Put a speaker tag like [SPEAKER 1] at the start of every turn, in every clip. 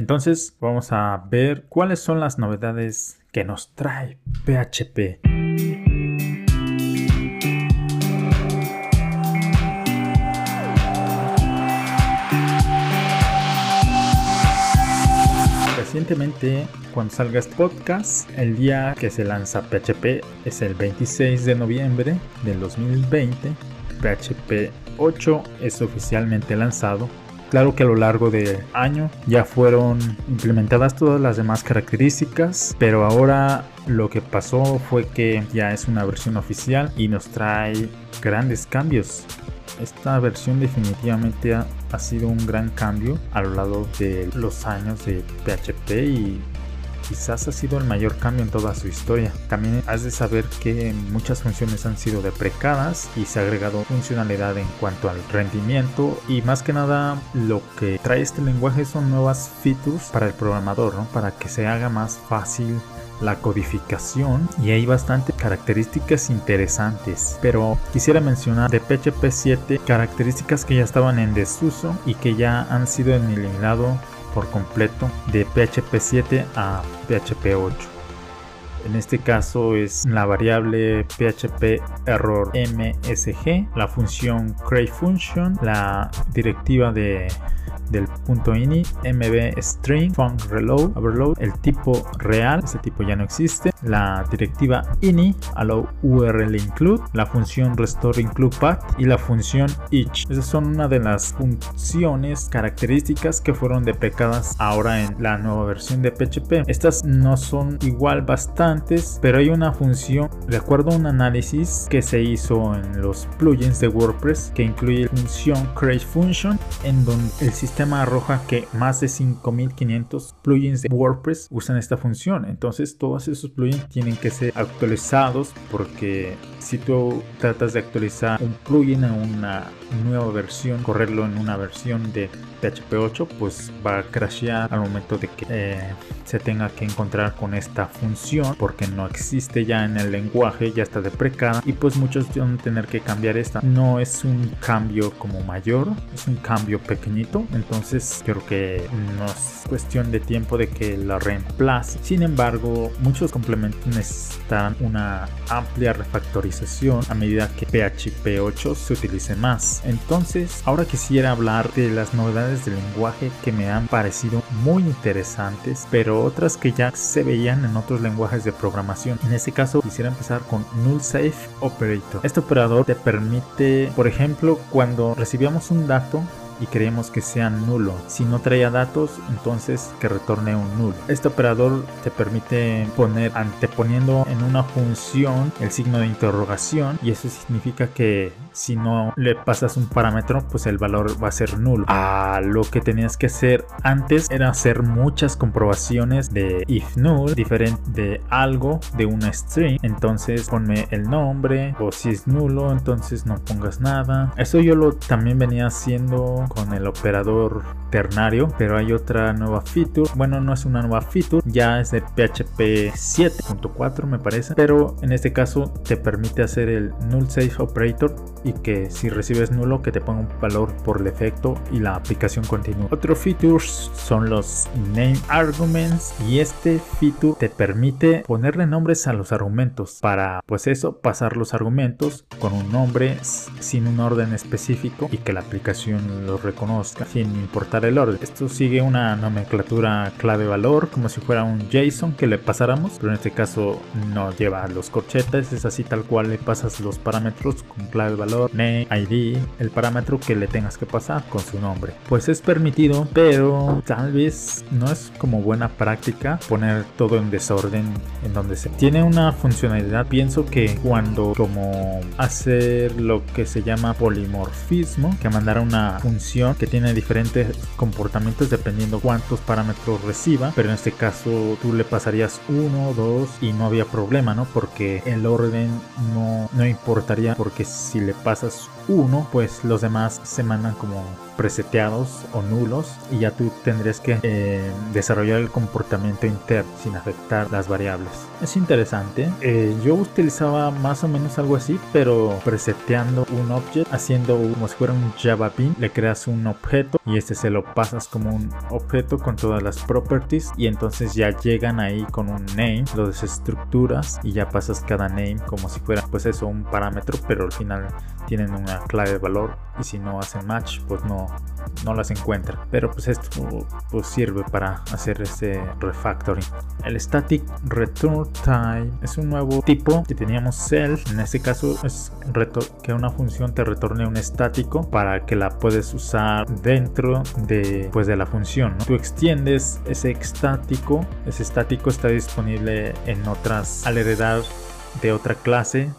[SPEAKER 1] Entonces vamos a ver cuáles son las novedades que nos trae PHP. Recientemente, cuando salga este podcast, el día que se lanza PHP es el 26 de noviembre del 2020. PHP 8 es oficialmente lanzado Claro que a lo largo del año ya fueron implementadas todas las demás características, pero ahora lo que pasó fue que ya es una versión oficial y nos trae grandes cambios. Esta versión definitivamente ha, sido un gran cambio a lo largo de los años de PHP y quizás ha sido el mayor cambio en toda su historia. También has de saber que muchas funciones han sido deprecadas y se ha agregado funcionalidad en cuanto al rendimiento y más que nada lo que trae este lenguaje son nuevas features para el programador, ¿no? para que se haga más fácil la codificación y hay bastantes características interesantes pero quisiera mencionar de PHP 7 características que ya estaban en desuso y que ya han sido eliminadas por completo de PHP 7 a PHP 8. En este caso es la variable PHP error la función createFunction, la directiva de del punto ini, mb string, func reload, overload, el tipo real, ese tipo ya no existe, la directiva ini, allow url include, la función restore include path y la función each. Esas son una de las funciones características que fueron deprecadas ahora en la nueva versión de PHP. Estas no son igual bastantes, pero hay una función, a un análisis que se hizo en los plugins de WordPress que incluye función create function en donde el sistema arroja que más de 5500 plugins de WordPress usan esta función. Entonces todos esos plugins tienen que ser actualizados porque si tú tratas de actualizar un plugin a una nueva versión, correrlo en una versión de PHP 8, pues va a crashear al momento de que eh, se tenga que encontrar con esta función porque no existe ya en el lenguaje, ya está deprecada y pues muchos van a tener que cambiar esta. No es un cambio como mayor, es un cambio pequeñito, entonces creo que no es cuestión de tiempo de que la reemplace. Sin embargo, muchos complementos necesitan una amplia refactorización a medida que PHP 8 se utilice más. Entonces, ahora quisiera hablar de las novedades del lenguaje que me han parecido muy interesantes, pero otras que ya se veían en otros lenguajes de programación. En este caso, quisiera empezar con Null Safe Operator. Este operador te permite, por ejemplo, cuando recibíamos un dato, y queremos que sea nulo. Si no traía datos, entonces que retorne un nulo. Este operador te permite poner anteponiendo en una función el signo de interrogación y eso significa que si no le pasas un parámetro, pues el valor va a ser nulo. Ah, lo que tenías que hacer antes era hacer muchas comprobaciones de if null, diferente de algo, de una string. Entonces ponme el nombre o si es nulo, entonces no pongas nada. Eso yo lo también venía haciendo con el operador ternario, pero hay otra nueva feature. Bueno, no es una nueva feature, ya es de PHP 7.4 me parece, pero en este caso te permite hacer el null safe operator y que si recibes nulo que te ponga un valor por defecto y la aplicación continúa. Otros features son los name arguments y este feature te permite ponerle nombres a los argumentos para pues eso pasar los argumentos con un nombre sin un orden específico y que la aplicación lo reconozca sin importar el orden. Esto sigue una nomenclatura clave valor como si fuera un JSON que le pasáramos, pero en este caso no lleva los corchetes, es así tal cual le pasas los parámetros con clave valor, name, ID, el parámetro que le tengas que pasar con su nombre. Pues es permitido, pero tal vez no es como buena práctica poner todo en desorden en donde se tiene una funcionalidad. Pienso que cuando como hacer lo que se llama polimorfismo, que mandar una función que tiene diferentes comportamientos dependiendo cuántos parámetros reciba, pero en este caso tú le pasarías uno, dos y no había problema, ¿no? Porque el orden no, no importaría porque si le pasas uno, pues los demás se mandan como preseteados o nulos y ya tú tendrías que eh, desarrollar el comportamiento interno sin afectar las variables. Es interesante. Eh, yo utilizaba más o menos algo así, pero preseteando un object, haciendo como si fuera un Java Bean, le creas un objeto y este se lo pasas como un objeto con todas las properties y entonces ya llegan ahí con un name, lo desestructuras y ya pasas cada name como si fuera pues eso un parámetro, pero al final tienen una clave de valor y si no hacen match pues no, no las encuentra. Pero pues esto pues sirve para hacer ese refactoring. El static return time es un nuevo tipo que teníamos self. En este caso es que una función te retorne un estático para que la puedes usar dentro de pues de la función. Tú extiendes ese estático. Ese estático está disponible en otras al heredar de otra clase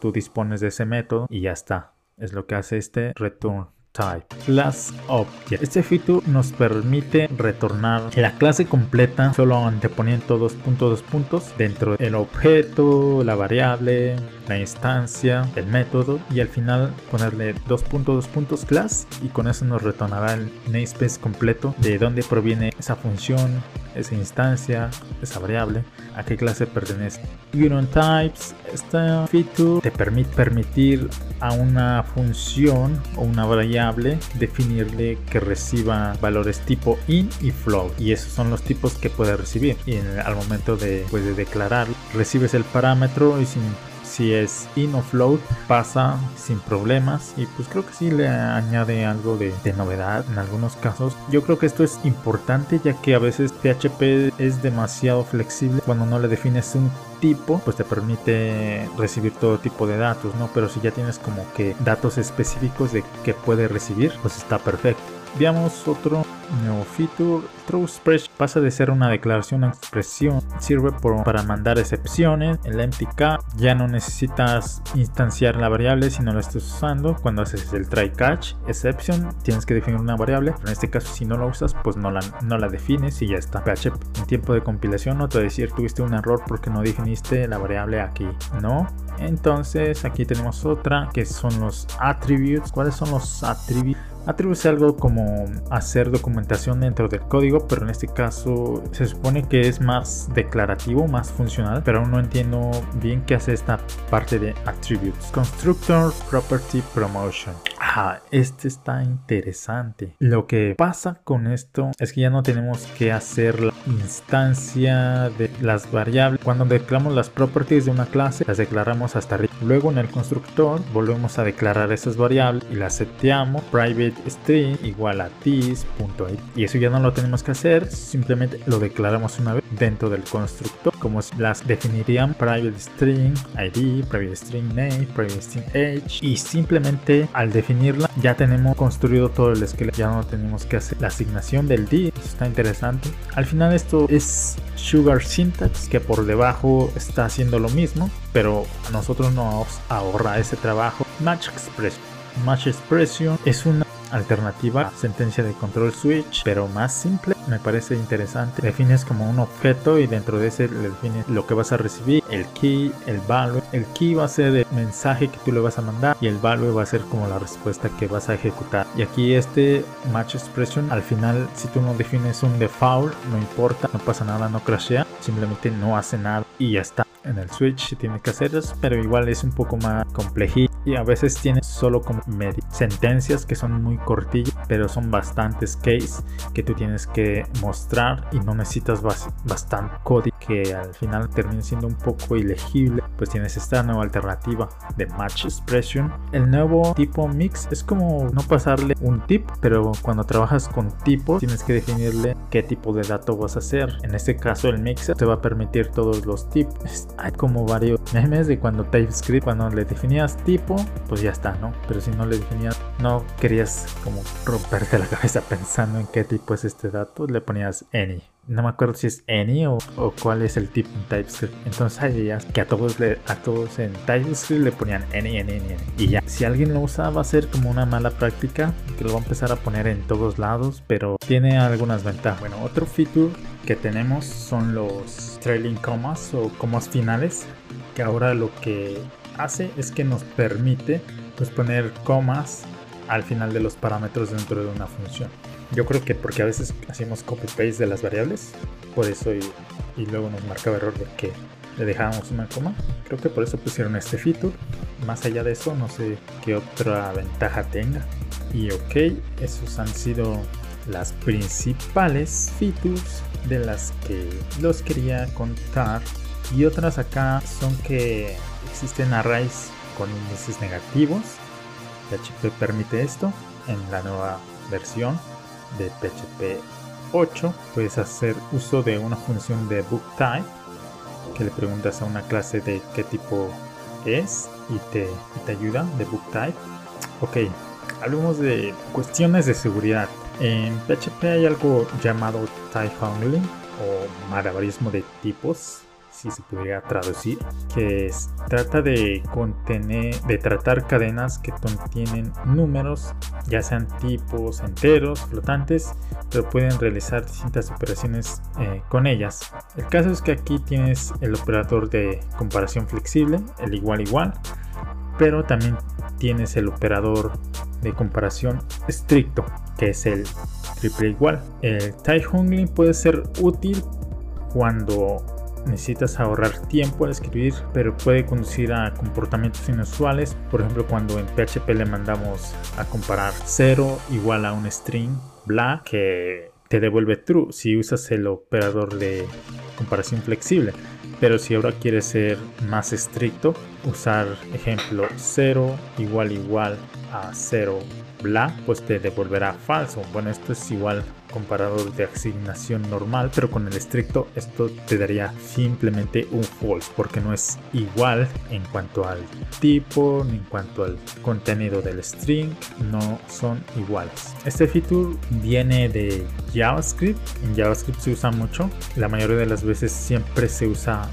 [SPEAKER 1] tú dispones de ese método y ya está. Es lo que hace este return type class object. Este feature nos permite retornar la clase completa solo anteponiendo dos puntos, dos puntos dentro del objeto, la variable, la instancia, el método y al final ponerle dos puntos, dos puntos class y con eso nos retornará el namespace completo de dónde proviene esa función, esa instancia, esa variable, a qué clase pertenece. Union Types, esta feature te permite permitir a una función o una variable definirle que reciba valores tipo in y float y esos son los tipos que puede recibir y al momento de, pues, de declarar recibes el parámetro y sin si es in o float pasa sin problemas. Y pues creo que sí le añade algo de, novedad en algunos casos. Yo creo que esto es importante ya que a veces PHP es demasiado flexible. Cuando no le defines un tipo pues te permite recibir todo tipo de datos no pero si ya tienes como que datos específicos de que puede recibir pues está perfecto veamos otro nuevo feature. True expression pasa de ser una declaración a expresión sirve para mandar excepciones. El MTK ya no necesitas instanciar la variable si no la estás usando. Cuando haces el try catch exception tienes que definir una variable. En este caso si no la usas pues no la, no la defines y ya está. PHP en tiempo de compilación no te va a decir tuviste un error porque no definiste la variable aquí no entonces aquí tenemos otra que son los attributes. Cuáles son los attributes Atribuirse algo como hacer documentación dentro del código, pero en este caso se supone que es más declarativo, más funcional, pero aún no entiendo bien qué hace esta parte de attributes. Constructor Property Promotion. Ah, este está interesante. Lo que pasa con esto es que ya no tenemos que hacer la instancia de las variables. Cuando declaramos las properties de una clase, las declaramos hasta arriba. Luego en el constructor volvemos a declarar esas variables y las seteamos private string igual a this.id y eso ya no lo tenemos que hacer simplemente lo declaramos una vez dentro del constructor como las definirían private string id private string name private string age y simplemente al definirla ya tenemos construido todo el esqueleto ya no tenemos que hacer la asignación del eso está interesante. Al final esto es sugar syntax que por debajo está haciendo lo mismo pero nosotros nos ahorra ese trabajo. Match expression match expression es una alternativa sentencia de control switch, pero más simple. Me parece interesante. Defines como un objeto y dentro de ese le defines lo que vas a recibir, el key, el value. El key va a ser el mensaje que tú le vas a mandar y el value va a ser como la respuesta que vas a ejecutar. Y aquí este match expression, al final, si tú no defines un default, no importa, no pasa nada, no crashea, simplemente no hace nada y ya está en el Switch tiene que hacer eso, pero igual es un poco más complejo y a veces tiene solo como sentencias que son muy cortillas, pero son bastantes case que tú tienes que mostrar y no necesitas bastante código que al final termine siendo un poco ilegible, pues tienes esta nueva alternativa de Match Expression. El nuevo tipo mix es como no pasarle un tip, pero cuando trabajas con tipos tienes que definirle qué tipo de dato vas a hacer. En este caso el mixer te va a permitir todos los tipos hay como varios memes de cuando TypeScript, cuando le definías tipo, pues ya está, ¿no? Pero si no le definías, no querías como romperte la cabeza pensando en qué tipo es este dato, le ponías any. No me acuerdo si es any o, cuál es el tipo en TypeScript. Entonces hay ya que a todos, a todos en TypeScript le ponían any, any, any, Y ya, si alguien lo usa va a ser como una mala práctica, que lo va a empezar a poner en todos lados, pero tiene algunas ventajas. Bueno, otro feature que tenemos son los trailing comas o comas finales, que ahora lo que hace es que nos permite pues poner comas al final de los parámetros dentro de una función. Yo creo que porque a veces hacemos copy-paste de las variables, por eso y, y luego nos marcaba error de que le dejábamos una coma. Creo que por eso pusieron este feature. Más allá de eso, no sé qué otra ventaja tenga. Y ok, esos han sido las principales features de las que los quería contar. Y otras acá son que existen arrays con índices negativos. PHP permite esto en la nueva versión de PHP 8. Puedes hacer uso de una función de book type que le preguntas a una clase de qué tipo es y te, te ayuda de book type. Ok, hablemos de cuestiones de seguridad. En PHP hay algo llamado type handling o malabarismo de tipos si se pudiera traducir, que trata de contener, de tratar cadenas que contienen números, ya sean tipos enteros, flotantes, pero pueden realizar distintas operaciones eh, con ellas. El caso es que aquí tienes el operador de comparación flexible, el igual igual, pero también tienes el operador de comparación estricto, que es el triple igual. El handling puede ser útil cuando necesitas ahorrar tiempo al escribir, pero puede conducir a comportamientos inusuales. Por ejemplo, cuando en PHP le mandamos a comparar 0 igual a un string bla que te devuelve true si usas el operador de comparación flexible. Pero si ahora quieres ser más estricto, usar ejemplo 0 igual igual a 0 bla, pues te devolverá falso. Bueno, esto es igual comparador de asignación normal, pero con el estricto esto te daría simplemente un false porque no es igual en cuanto al tipo ni en cuanto al contenido del string, no son iguales. Este feature viene de JavaScript, en JavaScript se usa mucho, la mayoría de las veces siempre se usa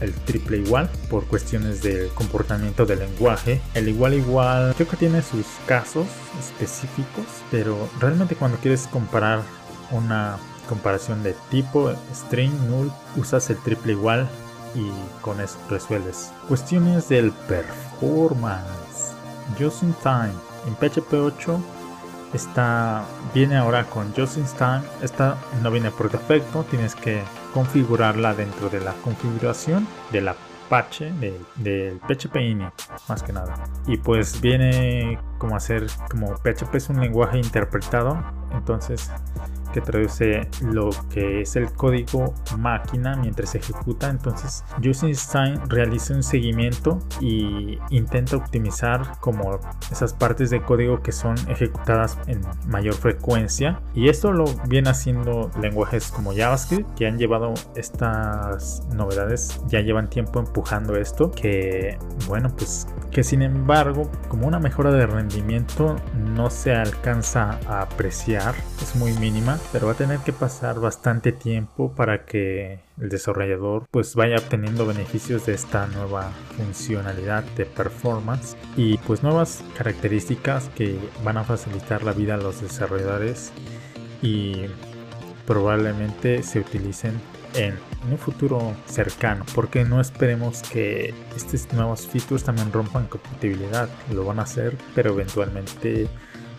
[SPEAKER 1] el triple igual por cuestiones de comportamiento del lenguaje. El igual igual creo que tiene sus casos específicos, pero realmente cuando quieres comparar una comparación de tipo, string, null, usas el triple igual y con eso resuelves. Cuestiones del performance. Just in time. En PHP 8 está, viene ahora con Just in time. Esta no viene por defecto, tienes que configurarla dentro de la configuración de la Apache del, del PHP init más que nada y pues viene como hacer como PHP es un lenguaje interpretado entonces que traduce lo que es el código máquina mientras se ejecuta. Entonces, Time realiza un seguimiento y intenta optimizar como esas partes de código que son ejecutadas en mayor frecuencia. Y esto lo viene haciendo lenguajes como JavaScript que han llevado estas novedades, ya llevan tiempo empujando esto, que bueno, pues que sin embargo, como una mejora de rendimiento no se alcanza a apreciar, es muy mínima pero va a tener que pasar bastante tiempo para que el desarrollador pues vaya obteniendo beneficios de esta nueva funcionalidad de performance y pues nuevas características que van a facilitar la vida a los desarrolladores y probablemente se utilicen en un futuro cercano porque no esperemos que estos nuevos features también rompan compatibilidad. Lo van a hacer pero eventualmente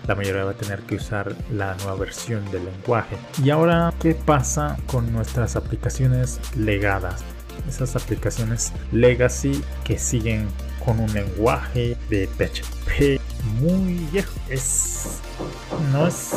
[SPEAKER 1] la mayoría va a tener que usar la nueva versión del lenguaje. Y ahora, ¿qué pasa con nuestras aplicaciones legadas? Esas aplicaciones legacy que siguen con un lenguaje de PHP muy viejo. Es, no es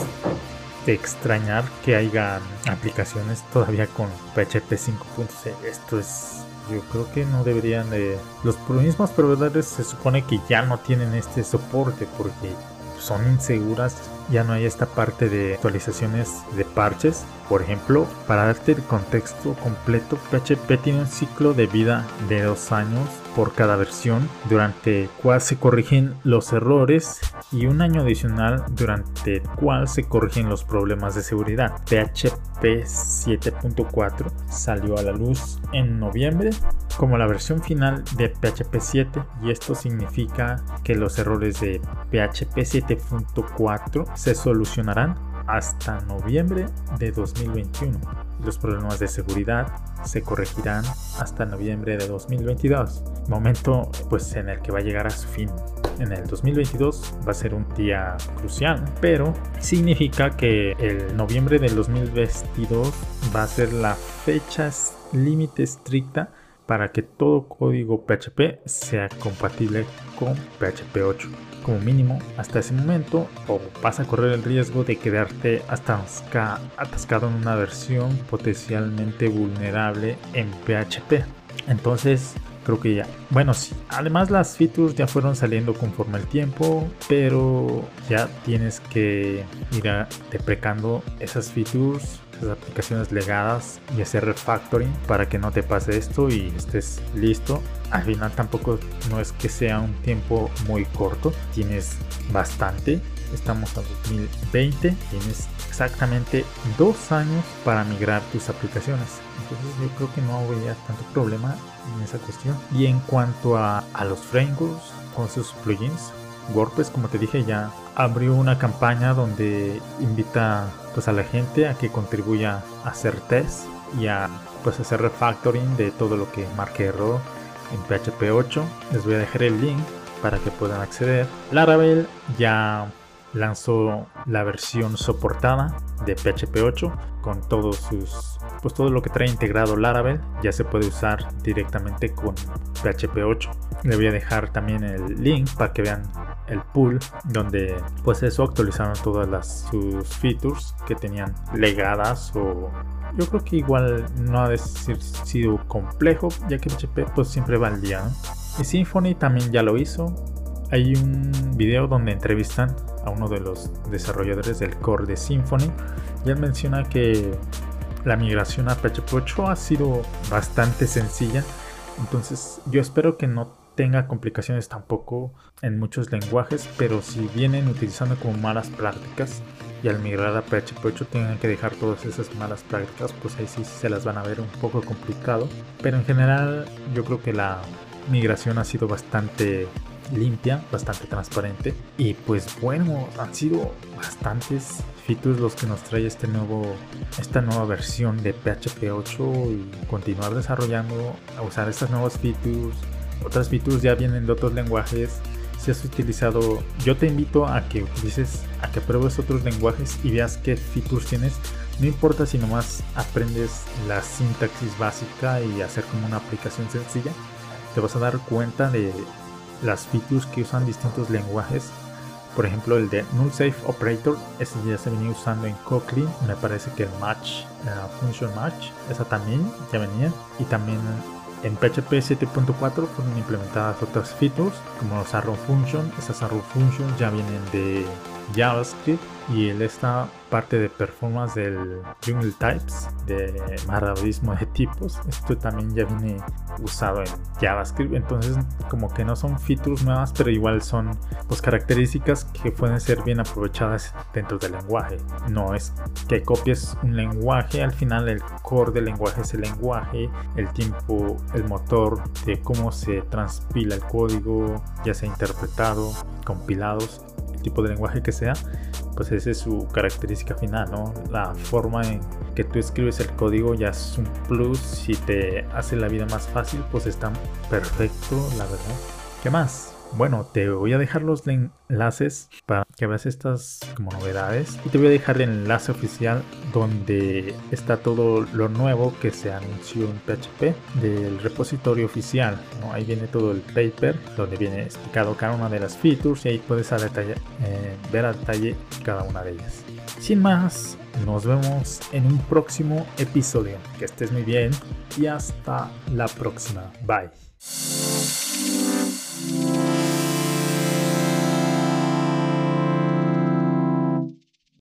[SPEAKER 1] de extrañar que haya aplicaciones todavía con PHP 5.6. Esto es yo creo que no deberían de... Los mismos proveedores se supone que ya no tienen este soporte porque son inseguras, ya no hay esta parte de actualizaciones de parches. Por ejemplo, para darte el contexto completo, PHP tiene un ciclo de vida de dos años por cada versión, durante el cual se corrigen los errores y un año adicional durante el cual se corrigen los problemas de seguridad. PHP 7.4 salió a la luz en noviembre como la versión final de PHP 7 y esto significa que los errores de PHP 7.4 se solucionarán hasta noviembre de 2021. Los problemas de seguridad se corregirán hasta noviembre de 2022, momento pues en el que va a llegar a su fin. en el 2022 va a ser un día crucial, pero significa que el noviembre del 2022 va a ser la fecha límite estricta para que todo código PHP sea compatible con PHP 8. Como mínimo, hasta ese momento, o vas a correr el riesgo de quedarte hasta atascado en una versión potencialmente vulnerable en PHP. Entonces, creo que ya. Bueno, sí. Además las features ya fueron saliendo conforme el tiempo, pero ya tienes que ir deprecando esas features aplicaciones legadas y hacer refactoring para que no te pase esto y estés listo. Al final tampoco no es que sea un tiempo muy corto, tienes bastante. Estamos en 2020, tienes exactamente dos años para migrar tus aplicaciones. Entonces yo creo que no habría tanto problema en esa cuestión. Y en cuanto a, a los frameworks con sus plugins, WordPress, como te dije, ya abrió una campaña donde invita pues, a la gente a que contribuya a hacer test y a pues, hacer refactoring de todo lo que marque error en PHP 8. Les voy a dejar el link para que puedan acceder. Laravel ya lanzó la versión soportada de PHP 8 con todos sus pues todo lo que trae integrado Laravel ya se puede usar directamente con PHP 8 le voy a dejar también el link para que vean el pool donde pues eso actualizaron todas las sus features que tenían legadas o yo creo que igual no ha de ser sido complejo ya que PHP pues siempre va al día y Symfony también ya lo hizo. Hay un video donde entrevistan a uno de los desarrolladores del core de Symfony y él menciona que la migración a PHP 8 ha sido bastante sencilla. Entonces yo espero que no tenga complicaciones tampoco en muchos lenguajes pero si vienen utilizando como malas prácticas y al migrar a PHP 8 tengan que dejar todas esas malas prácticas pues ahí sí se las van a ver un poco complicado pero en general yo creo que la migración ha sido bastante limpia, bastante transparente. Y pues bueno, han sido bastantes features los que nos trae este nuevo, esta nueva versión de PHP 8 y continuar desarrollando, a usar estas nuevas features. Otras features ya vienen de otros lenguajes. Si has utilizado, yo te invito a que utilices, a que pruebes otros lenguajes y veas qué features tienes. No importa si nomás aprendes la sintaxis básica y hacer como una aplicación sencilla, te vas a dar cuenta de las features que usan distintos lenguajes. Por ejemplo, el de Null Safe Operator, ese ya se venía usando en Kotlin. Me parece que el Match, la Function Match, esa también ya venía. Y también en PHP 7.4 fueron implementadas otras features como los arrow function. Esas arrow functions ya vienen de JavaScript y esta parte de performance del Jungle Types de marabismo de tipos. Esto también ya viene usado en JavaScript. Entonces como que no son features nuevas pero igual son pues características que pueden ser bien aprovechadas dentro del lenguaje. No es que copies un lenguaje al final el core del lenguaje es el lenguaje el tiempo el motor de cómo se transpila el código ya sea interpretado compilados tipo de lenguaje que sea pues esa es su característica final, ¿no? La forma en que tú escribes el código ya es un plus, si te hace la vida más fácil, pues está perfecto, la verdad. ¿Qué más? Bueno, te voy a dejar los enlaces para que veas estas como novedades y te voy a dejar el enlace oficial donde está todo lo nuevo que se anunció en PHP del repositorio oficial. Ahí viene todo el paper donde viene explicado cada una de las features y ahí puedes a detalle, eh, ver a detalle cada una de ellas. Sin más, nos vemos en un próximo episodio. Que estés muy bien y hasta la próxima. Bye.